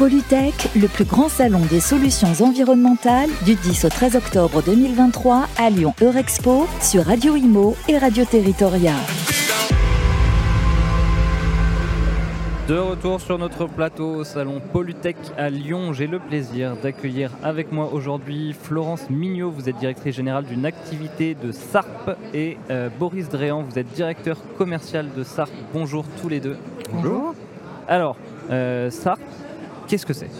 Polytech, le plus grand salon des solutions environnementales du 10 au 13 octobre 2023 à Lyon Eurexpo sur Radio Imo et Radio Territoria. De retour sur notre plateau au salon Polytech à Lyon, j'ai le plaisir d'accueillir avec moi aujourd'hui Florence Mignot, vous êtes directrice générale d'une activité de SARP et euh, Boris Dréan, vous êtes directeur commercial de SARP. Bonjour tous les deux. Bonjour. Alors, euh, SARP, qu'est-ce que c'est?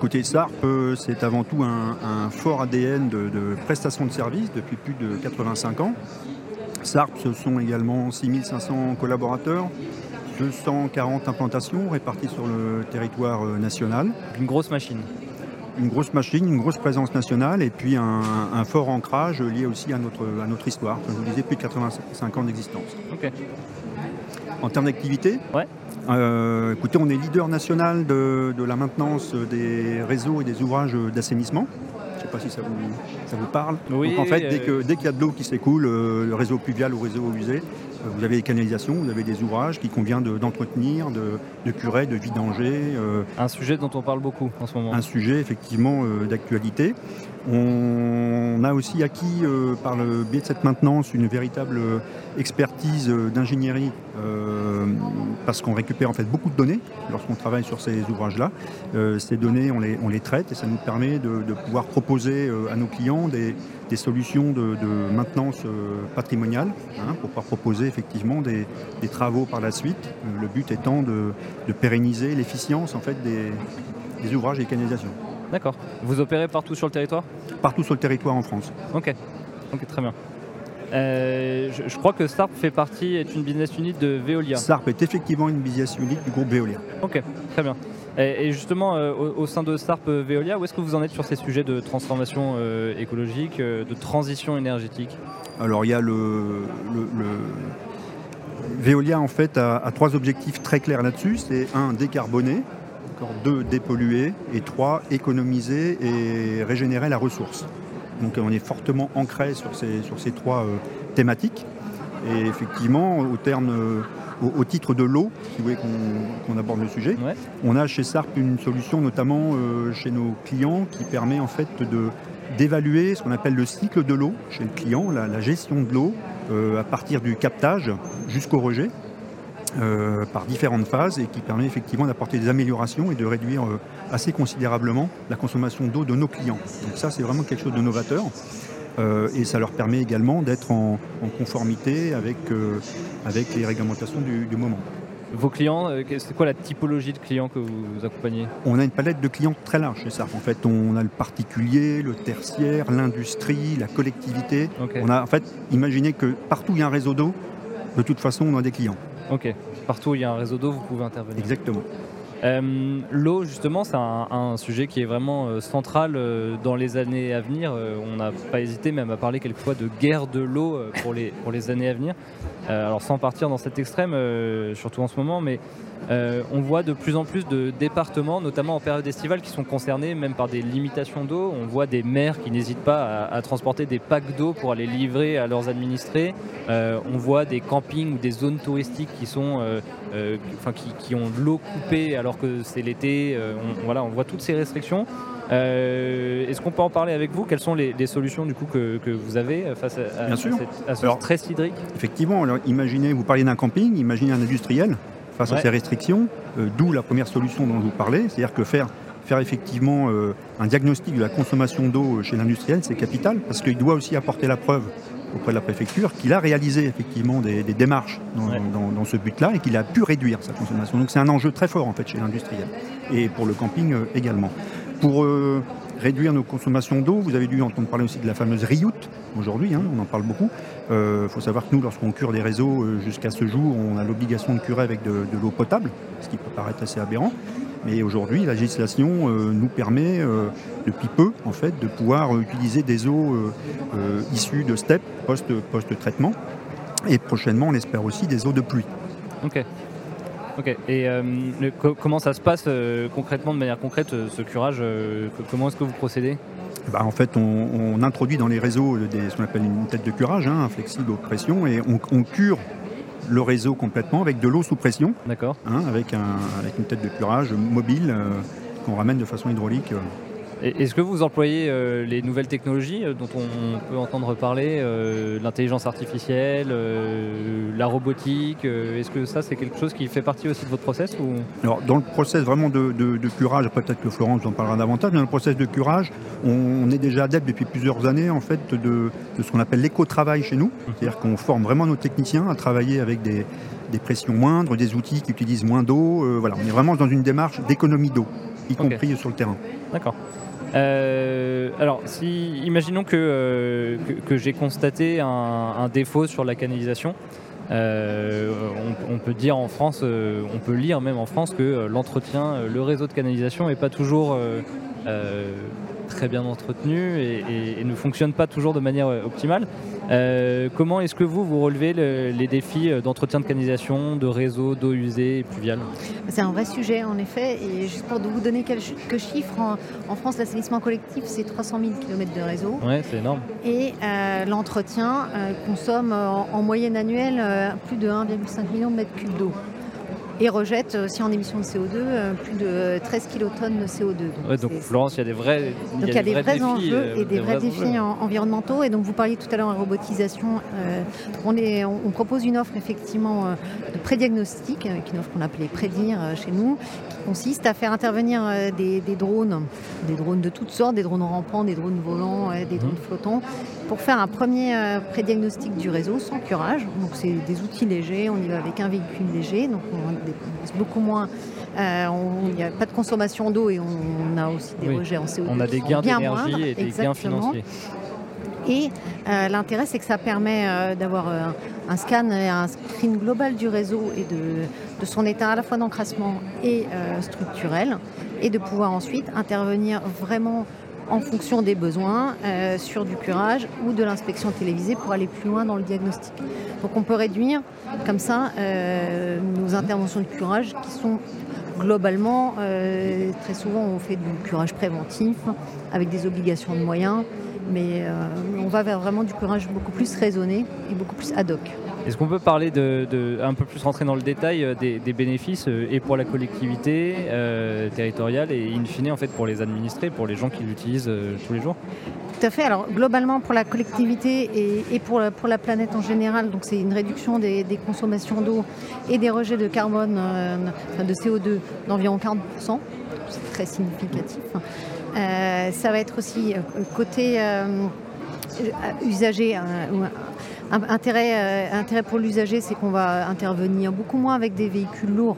Côté SARP, euh, c'est avant tout un, fort ADN de, de prestation de services depuis plus de 85 ans. SARP, ce sont également 6500 collaborateurs, 240 implantations réparties sur le territoire euh, national. Une grosse machine. Une grosse machine, une grosse présence nationale et puis un, fort ancrage lié aussi à notre, à notre histoire. Comme je vous disais, plus de 85 ans d'existence. En termes d'activité, ouais. Euh, écoutez, on est leader national de, la maintenance des réseaux et des ouvrages d'assainissement. Je ne sais pas si ça vous, ça vous parle. Oui, en fait, dès qu'il dès y a de l'eau qui s'écoule, euh, le réseau pluvial ou réseau usé, vous avez des canalisations, vous avez des ouvrages qui convient d'entretenir, de, curer, de vidanger. Euh, un sujet dont on parle beaucoup en ce moment. Un sujet effectivement euh, d'actualité. On a aussi acquis euh, par le biais de cette maintenance une véritable expertise d'ingénierie parce qu'on récupère en fait beaucoup de données lorsqu'on travaille sur ces ouvrages-là. ces données, on les, on les, traite et ça nous permet de, pouvoir proposer à nos clients des, solutions de, maintenance patrimoniale hein, pour pouvoir proposer effectivement des, travaux par la suite. Euh, le but étant de, pérenniser l'efficience en fait des, ouvrages et des canalisations. D'accord. Vous opérez partout sur le territoire? Partout sur le territoire en France. Ok. Ok, très bien. Euh, je, crois que SARP fait partie, est une business unit de Veolia. SARP est effectivement une business unit du groupe Veolia. Ok, très bien. Et, justement, euh, au, sein de SARP Veolia, où est-ce que vous en êtes sur ces sujets de transformation écologique, de transition énergétique? Alors il y a le Veolia en fait a, trois objectifs très clairs là-dessus. C'est un, décarboner, deux, dépolluer et trois, économiser et régénérer la ressource. Donc on est fortement ancré sur ces, sur ces trois euh, thématiques. Et effectivement, au, terme, euh, au, titre de l'eau, si vous voulez qu'on aborde le sujet, on a chez SARP une solution notamment euh, chez nos clients qui permet en fait d'évaluer ce qu'on appelle le cycle de l'eau chez le client, la, gestion de l'eau à partir du captage jusqu'au rejet. Euh, par différentes phases et qui permet effectivement d'apporter des améliorations et de réduire euh, assez considérablement la consommation d'eau de nos clients. Donc ça c'est vraiment quelque chose de novateur et ça leur permet également d'être en, conformité avec les réglementations du moment. Vos clients, euh, c'est quoi la typologie de clients que vous accompagnez On a une palette de clients très large chez SARP. En fait, on a le particulier, le tertiaire, l'industrie, la collectivité. On a en fait imaginé que partout où il y a un réseau d'eau, de toute façon, on a des clients. Ok. Partout où il y a un réseau d'eau, vous pouvez intervenir. Exactement. Euh, l'eau, justement, c'est un, sujet qui est vraiment euh, central euh, dans les années à venir. on n'a pas hésité même à parler quelquefois de guerre de l'eau pour, les, pour les années à venir. alors sans partir dans cet extrême, surtout en ce moment, mais on voit de plus en plus de départements, notamment en période estivale, qui sont concernés même par des limitations d'eau. On voit des maires qui n'hésitent pas à, transporter des packs d'eau pour aller livrer à leurs administrés. On voit des campings ou des zones touristiques qui sont, euh, qui, ont de l'eau coupée alors que c'est l'été. on, voilà, on voit toutes ces restrictions. Est-ce qu'on peut en parler avec vous? Quelles sont les, solutions du coup que, vous avez face à, ce stress hydrique? Effectivement, imaginez, vous parlez d'un camping, imaginez un industriel face à ces restrictions, euh, d'où la première solution dont je vous parlais, c'est-à-dire que faire, faire effectivement euh, un diagnostic de la consommation d'eau chez l'industriel, c'est capital, parce qu'il doit aussi apporter la preuve auprès de la préfecture qu'il a réalisé effectivement des, démarches dans, ce but-là et qu'il a pu réduire sa consommation. Donc c'est un enjeu très fort en fait chez l'industriel et pour le camping euh, également. Pour réduire nos consommations d'eau. Vous avez dû entendre parler aussi de la fameuse RIOUT aujourd'hui, hein, on en parle beaucoup. Il euh, faut savoir que nous, lorsqu'on cure des réseaux, euh, jusqu'à ce jour, on a l'obligation de curer avec de, l'eau potable, ce qui peut paraître assez aberrant. Mais aujourd'hui, la législation euh, nous permet, depuis peu, en fait, de pouvoir utiliser des eaux issues de STEP, post-traitement, et prochainement, on espère aussi des eaux de pluie. Ok. Ok. Et euh, comment ça se passe euh, concrètement, de manière concrète, euh, ce curage Comment est-ce que vous procédez? Bah, en fait, on, introduit dans les réseaux des, ce qu'on appelle une tête de curage, hein, flexible aux pressions, et on, cure le réseau complètement avec de l'eau sous pression. D'accord. Hein, avec, avec une tête de curage mobile qu'on ramène de façon hydraulique. Est-ce que vous employez euh, les nouvelles technologies euh, dont on peut entendre parler, euh, l'intelligence artificielle, la robotique Est-ce que ça, c'est quelque chose qui fait partie aussi de votre process ou... Alors, dans le process vraiment de, curage, après peut-être que Florence en parlera davantage, mais dans le process de curage, on, est déjà adepte depuis plusieurs années en fait de, ce qu'on appelle l'éco-travail chez nous. Mhm. C'est-à-dire qu'on forme vraiment nos techniciens à travailler avec des, pressions moindres, des outils qui utilisent moins d'eau. voilà, on est vraiment dans une démarche d'économie d'eau, y compris sur le terrain. D'accord. Euh, alors, si, imaginons que, euh, que, j'ai constaté un, défaut sur la canalisation. Euh, on, peut dire en France, on peut lire même en France que l'entretien, le réseau de canalisation n'est pas toujours très bien entretenu et, ne fonctionne pas toujours de manière optimale. Euh, comment est-ce que vous, vous relevez les défis euh, d'entretien de canalisation, de réseau, d'eau usée et pluviale? C'est un vrai sujet en effet. Et juste pour vous donner quelques chiffres, en, France, l'assainissement collectif, c'est 300 000 km de réseau. Ouais, c'est énorme. Et euh, l'entretien consomme en, moyenne annuelle plus de 1,5 million de mètres cubes d'eau et rejette aussi en émissions de CO2 euh, plus de 13 kilotonnes de CO2. Donc, Florence, il y a des vrais, il y a des, vrais, enjeux euh, et des, vrais, défis environnementaux. Et donc vous parliez tout à l'heure de robotisation. Euh, on, est, on, propose une offre effectivement de prédiagnostic, avec une offre qu'on appelait Prédire chez nous, qui consiste à faire intervenir des, drones, des drones de toutes sortes, des drones rampants, des drones volants, des drones mhm. flottants, pour faire un premier prédiagnostic du réseau sans curage. Donc c'est des outils légers, on y va avec un véhicule léger, donc on beaucoup moins. Euh, il n'y a pas de consommation d'eau et on, a aussi des rejets en CO2. On a des gains d'énergie et des gains financiers. Et euh, l'intérêt, c'est que ça permet euh, d'avoir un scan et un screen global du réseau et de, de son état à la fois d'encrassement et structurel, et de pouvoir ensuite intervenir vraiment en fonction des besoins euh, sur du curage ou de l'inspection télévisée pour aller plus loin dans le diagnostic. Donc on peut réduire comme ça euh, nos interventions de curage qui sont globalement, euh, très souvent on fait du curage préventif avec des obligations de moyens, mais on va vers vraiment du curage beaucoup plus raisonné et beaucoup plus ad hoc. Est-ce qu'on peut parler de, un peu plus rentrer dans le détail euh, des, bénéfices euh, et pour la collectivité euh, territoriale et in fine en fait pour les administrés, pour les gens qui l'utilisent tous les jours? Tout à fait. Alors globalement pour la collectivité et, pour, la, planète en général, donc c'est une réduction des, consommations d'eau et des rejets de carbone, de CO2 d'environ 40%. C'est très significatif. ça va être aussi côté usager intérêt, euh, intérêt pour l'usager, c'est qu'on va intervenir beaucoup moins avec des véhicules lourds,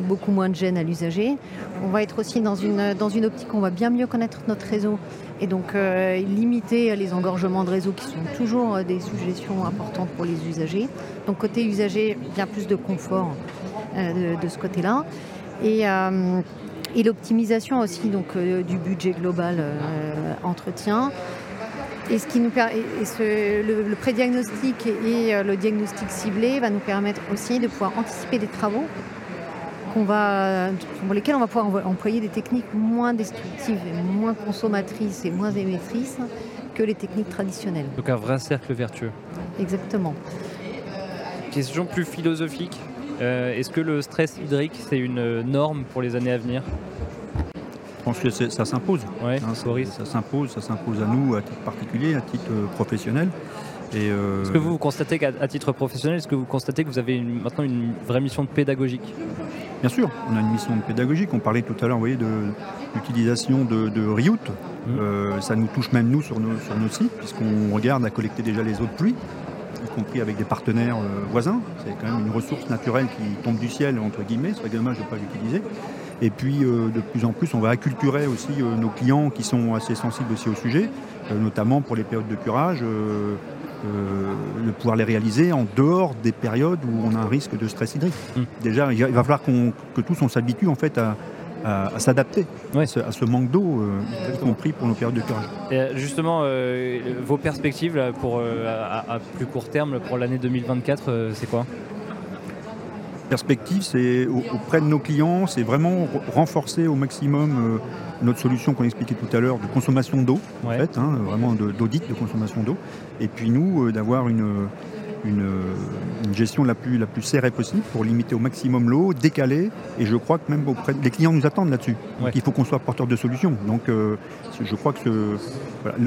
beaucoup moins de gêne à l'usager. On va être aussi dans une, dans une optique, on va bien mieux connaître notre réseau et donc euh, limiter les engorgements de réseau qui sont toujours euh, des suggestions importantes pour les usagers. Donc côté usager, bien plus de confort de, ce côté-là. Et, et l'optimisation aussi donc, du budget global entretien. Et, ce qui nous le, le prédiagnostic et euh, le diagnostic ciblé va nous permettre aussi de pouvoir anticiper des travaux va, pour lesquels on va pouvoir employer des techniques moins destructives, moins consommatrices et moins émettrices que les techniques traditionnelles. Donc un vrai cercle vertueux. Exactement. Question plus philosophique. Euh, est-ce que le stress hydrique, c'est une norme pour les années à venir? Je pense que ça s'impose. Hein, ça s'impose, ça s'impose à nous à titre particulier, à titre euh, professionnel. Euh, est-ce que vous, constatez qu'à titre professionnel, est-ce que vous constatez que vous avez maintenant une vraie mission de pédagogique? Bien sûr, on a une mission de pédagogique. On parlait tout à l'heure, de l'utilisation de, de Riout. Mmh. Euh, ça nous touche même nous sur nos, sur nos sites, puisqu'on regarde à collecter déjà les eaux de pluie, y compris avec des partenaires voisins. C'est quand même une ressource naturelle qui tombe du ciel, entre guillemets. Ce serait dommage de ne pas l'utiliser. Et puis euh, de plus en plus, on va acculturer aussi euh, nos clients qui sont assez sensibles aussi au sujet, euh, notamment pour les périodes de curage, de pouvoir les réaliser en dehors des périodes où on a un risque de stress hydrique. Hum. Déjà, il va falloir que tous on s'habitue en fait à, s'adapter à, ce manque d'eau, y compris pour nos périodes de curage. Et justement, vos perspectives pour, à, plus court terme pour l'année 2024, c'est quoi? Perspective, c'est auprès de nos clients, c'est vraiment renforcer au maximum euh, notre solution qu'on expliquait tout à l'heure de consommation d'eau, en fait, hein, vraiment d'audit de consommation d'eau. Et puis nous, euh, d'avoir une, une, gestion la plus, la plus serrée possible pour limiter au maximum l'eau, décaler. Et je crois que même auprès, les clients nous attendent là-dessus. Il faut qu'on soit porteur de solutions. Donc je crois que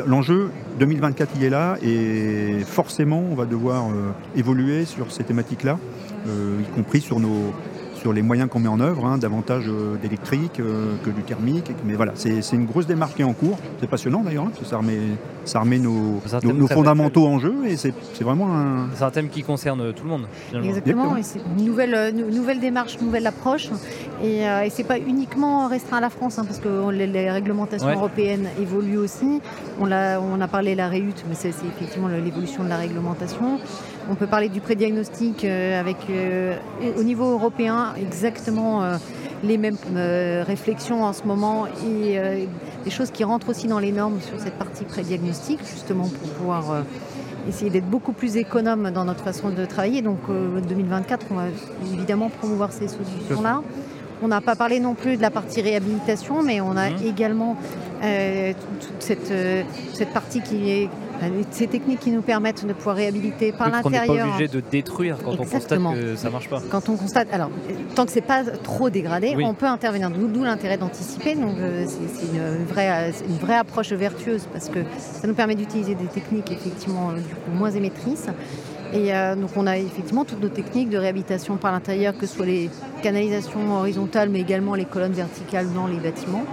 l'enjeu 2024 il est là et forcément on va devoir évoluer sur ces thématiques-là, y compris sur nos sur les moyens qu'on met en œuvre, hein, davantage euh, d'électrique euh, que du thermique. Mais voilà, c'est une grosse démarche qui est en cours. C'est passionnant d'ailleurs, hein, parce que ça remet, ça remet nos, nos, fondamentaux en jeu et c'est vraiment un... C'est un thème qui concerne tout le monde. Exactement, c'est une nouvelle, euh, nouvelle démarche, nouvelle approche. Et, et c'est pas uniquement restreint à la France, hein, parce que les, réglementations européennes évoluent aussi. On a, on a parlé de la réhute, mais c'est effectivement l'évolution de la réglementation. On peut parler du prédiagnostic avec, au niveau européen, exactement euh, les mêmes euh, réflexions en ce moment et euh, des choses qui rentrent aussi dans les normes sur cette partie prédiagnostic, justement pour pouvoir essayer d'être beaucoup plus économe dans notre façon de travailler. Donc 2024, on va évidemment promouvoir ces solutions-là. On n'a pas parlé non plus de la partie réhabilitation, mais on a mmh. également toute cette, cette partie qui est ces techniques qui nous permettent de pouvoir réhabiliter par l'intérieur. On n'est pas obligé de détruire quand on constate que ça ne marche pas. Quand on constate, alors tant que c'est pas trop dégradé, on peut intervenir. D'où l'intérêt d'anticiper. Donc euh, c'est une vraie, une vraie approche vertueuse parce que ça nous permet d'utiliser des techniques effectivement euh, du coup moins émettrices. Et euh, donc on a effectivement toutes nos techniques de réhabilitation par l'intérieur, que ce soit les canalisations horizontales, mais également les colonnes verticales dans les bâtiments.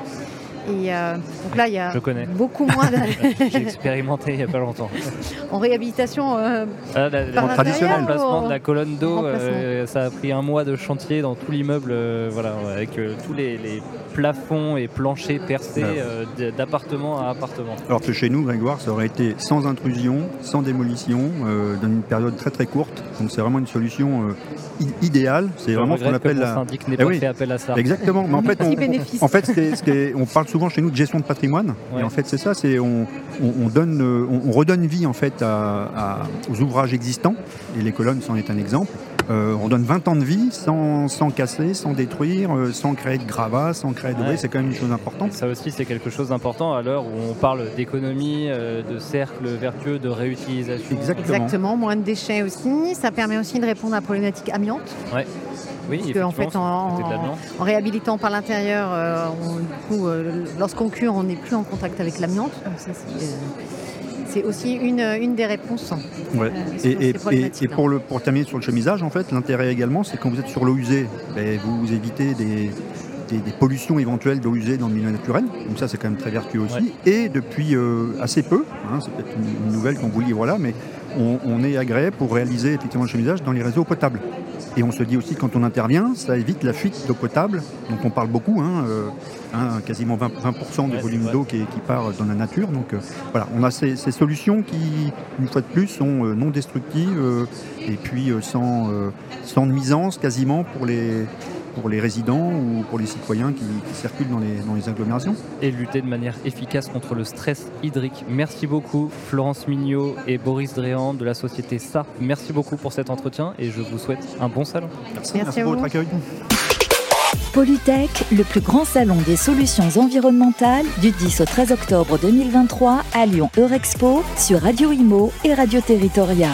Et euh, donc là, il y a beaucoup moins. J'ai expérimenté il n'y a pas longtemps. en réhabilitation euh, ah, traditionnel. placement de la colonne d'eau, euh, ça a pris un mois de chantier dans tout l'immeuble, voilà, avec tous les, plafonds et planchers percés d'appartement à appartement. Alors que chez nous, Grégoire, ça aurait été sans intrusion, sans démolition, dans une période très très courte. Donc c'est vraiment une solution idéale. C'est vraiment ce qu'on appelle la. syndic n'est eh pas fait appel à ça. Exactement. Mais en fait, on, en fait, ce on parle souvent chez nous de gestion de patrimoine. Et en fait, c'est ça, c'est on, donne, on, redonne vie en fait aux ouvrages existants. Et les colonnes c'en est un exemple. Euh, on donne 20 ans de vie sans, casser, sans détruire, euh, sans créer de gravats, sans créer de c'est quand même une chose importante. Ça aussi, c'est quelque chose d'important à l'heure où on parle d'économie, euh, de cercle vertueux, de réutilisation. Exactement. Exactement, moins de déchets aussi. Ça permet aussi de répondre à la problématique amiante. Ouais. Oui, Parce qu'en fait, en, réhabilitant par l'intérieur, lorsqu'on cure, on n'est plus en contact avec l'amiante. c'est aussi une, des réponses. Ouais. et, pour, le, pour terminer sur le chemisage, en fait, l'intérêt également, c'est quand vous êtes sur l'eau usée, ben, vous évitez des, pollutions éventuelles d'eau usée dans le milieu naturel. Donc ça, c'est quand même très vertueux aussi. Et depuis euh, assez peu, hein, c'est peut-être une, nouvelle qu'on vous livre là, mais on, est agréé pour réaliser effectivement le chemisage dans les réseaux potables. Et on se dit aussi quand on intervient, ça évite la fuite d'eau potable, dont on parle beaucoup, hein, euh, hein, quasiment 20%, du volume d'eau qui, part dans la nature. Donc euh, voilà, on a ces, solutions qui, une fois de plus, sont euh, non destructives et puis sans, sans nuisance quasiment pour les, pour les résidents ou pour les citoyens qui, circulent dans les, dans les, agglomérations. Et lutter de manière efficace contre le stress hydrique. Merci beaucoup Florence Mignot et Boris Dréan de la société SA. Merci beaucoup pour cet entretien et je vous souhaite un bon salon. Merci, Merci, pour votre accueil. Polytech, le plus grand salon des solutions environnementales du 10 au 13 octobre 2023 à Lyon Eurexpo sur Radio Imo et Radio Territoria.